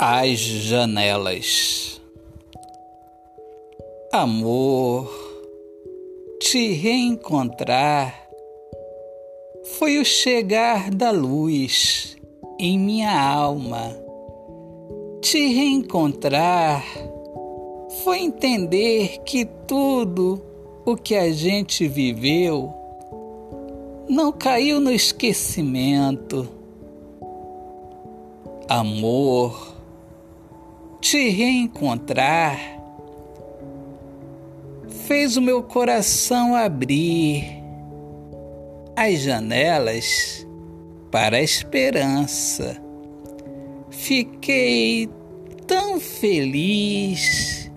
As janelas. Amor, te reencontrar foi o chegar da luz em minha alma. Te reencontrar foi entender que tudo o que a gente viveu não caiu no esquecimento. Amor, te reencontrar fez o meu coração abrir as janelas para a esperança. Fiquei tão feliz.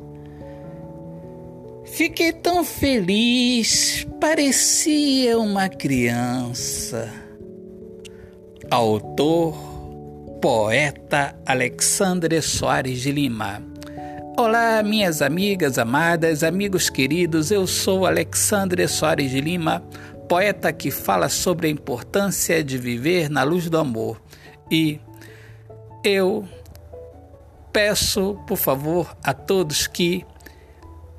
Fiquei tão feliz, parecia uma criança. Autor, poeta Alexandre Soares de Lima. Olá, minhas amigas amadas, amigos queridos, eu sou Alexandre Soares de Lima poeta que fala sobre a importância de viver na luz do amor. E eu peço, por favor, a todos que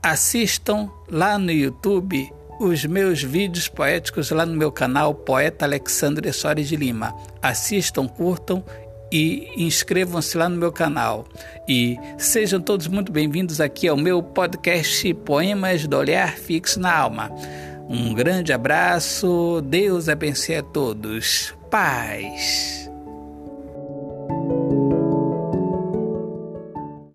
assistam lá no YouTube os meus vídeos poéticos lá no meu canal Poeta Alexandre Soares de Lima. Assistam, curtam e inscrevam-se lá no meu canal. E sejam todos muito bem-vindos aqui ao meu podcast Poemas do Olhar Fixo na Alma. Um grande abraço, Deus abençoe a todos. Paz.